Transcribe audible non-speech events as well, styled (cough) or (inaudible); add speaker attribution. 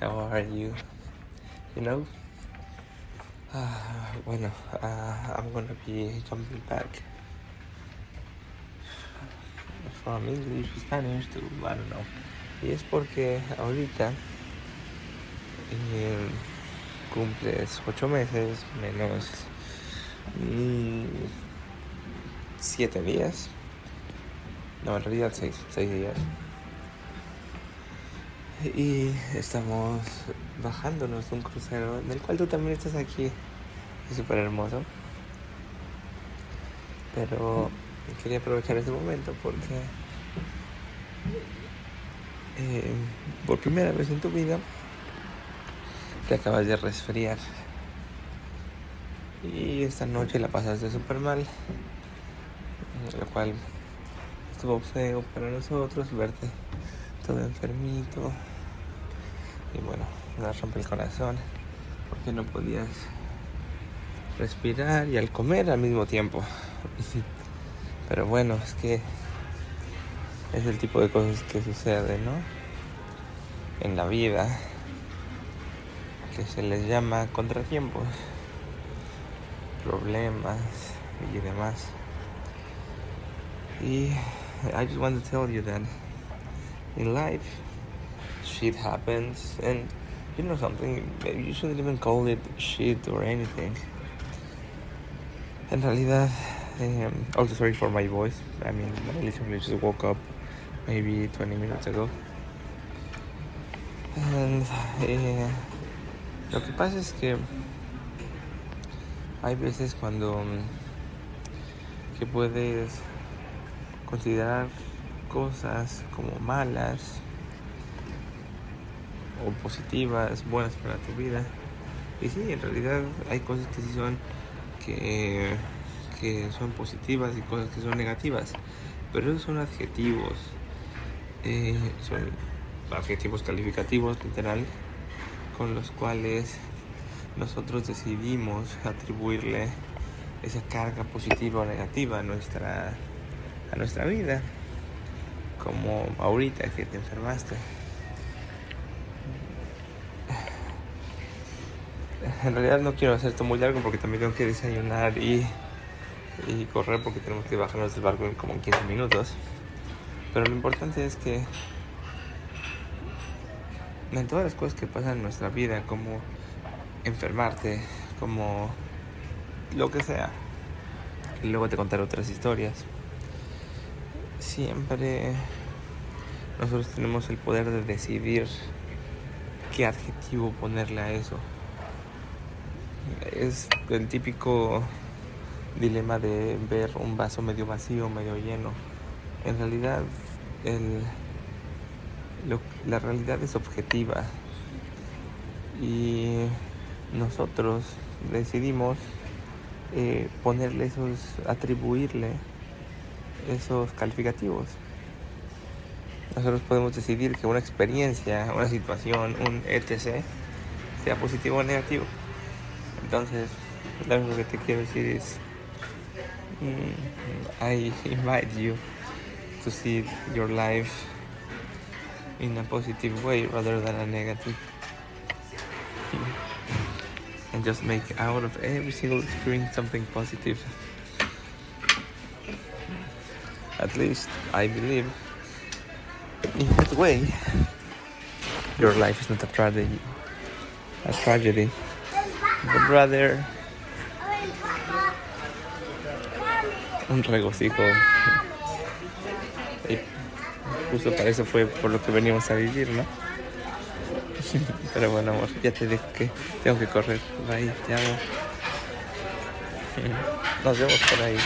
Speaker 1: How are you? You know? Uh, (sighs) bueno, uh, I'm gonna be jumping back from English to Spanish to I don't know. Y es porque ahorita eh, cumples ocho meses menos mm, siete días. No, en realidad seis, seis días. Y estamos bajándonos de un crucero en el cual tú también estás aquí. Es súper hermoso. Pero quería aprovechar este momento porque eh, por primera vez en tu vida te acabas de resfriar. Y esta noche la pasaste súper mal. Lo cual estuvo feo para nosotros verte todo enfermito. Y bueno, nos rompe el corazón porque no podías respirar y al comer al mismo tiempo. (laughs) Pero bueno, es que es el tipo de cosas que sucede, ¿no? En la vida, que se les llama contratiempos, problemas y demás. Y I just want to tell you that in life, shit happens, and you know something, you shouldn't even call it shit or anything. En realidad, um, also sorry for my voice. I mean, I literally just woke up maybe 20 minutes ago. And eh, lo que pasa es que hay veces cuando mm, que puedes considerar cosas como malas o positivas, buenas para tu vida. Y sí, en realidad hay cosas que sí son que, que son positivas y cosas que son negativas. Pero esos son adjetivos. Eh, son adjetivos calificativos, literal, con los cuales nosotros decidimos atribuirle esa carga positiva o negativa a nuestra, a nuestra vida, como ahorita que te enfermaste. En realidad no quiero hacer esto muy largo porque también tengo que desayunar y, y correr porque tenemos que bajarnos del barco en como 15 minutos. Pero lo importante es que en todas las cosas que pasan en nuestra vida, como enfermarte, como lo que sea, y luego te contaré otras historias, siempre nosotros tenemos el poder de decidir qué adjetivo ponerle a eso. Es el típico dilema de ver un vaso medio vacío, medio lleno en realidad el, lo, la realidad es objetiva y nosotros decidimos eh, ponerle esos, atribuirle esos calificativos. Nosotros podemos decidir que una experiencia, una situación, un etc. sea positivo o negativo. Entonces, lo único que te quiero decir es, mm, I invite you to see your life in a positive way rather than a negative. and just make out of every single experience something positive. At least I believe in that way your life is not a tragedy a tragedy but rather un regocijo justo para eso fue por lo que veníamos a vivir, ¿no? (laughs) Pero bueno, amor, ya te dejo que tengo que correr. Bye, te amo. (laughs) Nos vemos por ahí.